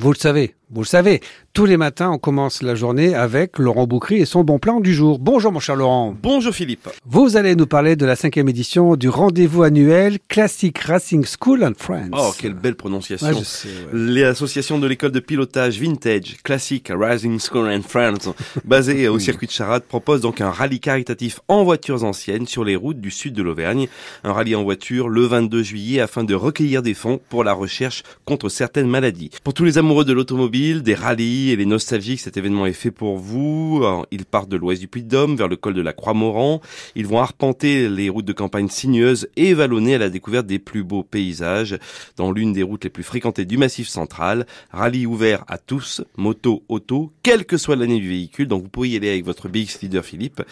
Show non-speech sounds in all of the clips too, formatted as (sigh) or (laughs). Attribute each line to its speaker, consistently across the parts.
Speaker 1: Vous le savez, vous le savez, tous les matins, on commence la journée avec Laurent Boucry et son bon plan du jour. Bonjour mon cher Laurent.
Speaker 2: Bonjour Philippe.
Speaker 1: Vous allez nous parler de la cinquième édition du rendez-vous annuel Classic Racing School and Friends.
Speaker 2: Oh, quelle belle prononciation.
Speaker 1: Ouais, je sais, ouais.
Speaker 2: L'association de l'école de pilotage Vintage Classic Racing School and Friends, (laughs) basée au circuit de Charade, propose donc un rallye caritatif en voitures anciennes sur les routes du sud de l'Auvergne. Un rallye en voiture le 22 juillet afin de recueillir des fonds pour la recherche contre certaines maladies. Pour tous les amoureux de l'automobile, des rallyes et les nostalgiques, cet événement est fait pour vous. Ils partent de l'ouest du Puy-de-Dôme vers le col de la Croix-Moran. Ils vont arpenter les routes de campagne sinueuses et vallonner à la découverte des plus beaux paysages dans l'une des routes les plus fréquentées du Massif central. Rallye ouvert à tous, moto, auto, quelle que soit l'année du véhicule. Donc vous pouvez y aller avec votre BX Leader Philippe.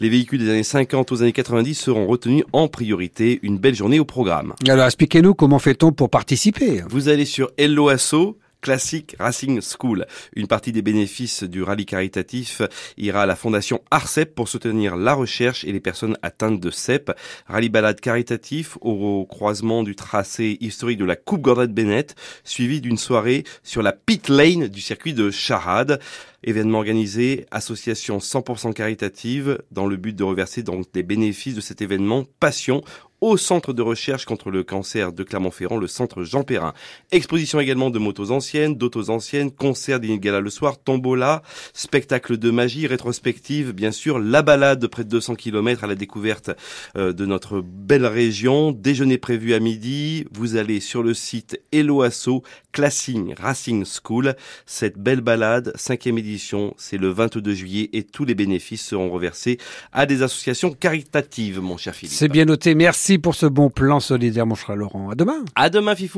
Speaker 2: Les véhicules des années 50 aux années 90 seront retenus en priorité. Une belle journée au programme.
Speaker 1: Alors expliquez-nous comment fait-on pour participer?
Speaker 2: Vous allez sur Hello Asso. Classic Racing School. Une partie des bénéfices du rallye caritatif ira à la fondation ARCEP pour soutenir la recherche et les personnes atteintes de CEP. Rallye balade caritatif au croisement du tracé historique de la Coupe Gordette Bennett, suivi d'une soirée sur la pit lane du circuit de Charade. Événement organisé, association 100% caritative, dans le but de reverser donc des bénéfices de cet événement Passion au centre de recherche contre le cancer de Clermont-Ferrand, le centre Jean Perrin. Exposition également de motos anciennes, d'autos anciennes, concert d'Inigala le soir, tombola, spectacle de magie, rétrospective, bien sûr, la balade de près de 200 km à la découverte euh, de notre belle région, déjeuner prévu à midi, vous allez sur le site Eloasso Classing Racing School. Cette belle balade, cinquième édition, c'est le 22 juillet et tous les bénéfices seront reversés à des associations caritatives, mon cher Philippe.
Speaker 1: C'est bien noté. Merci pour ce bon plan solidaire mon cher Laurent. À demain.
Speaker 2: À demain, Fifou.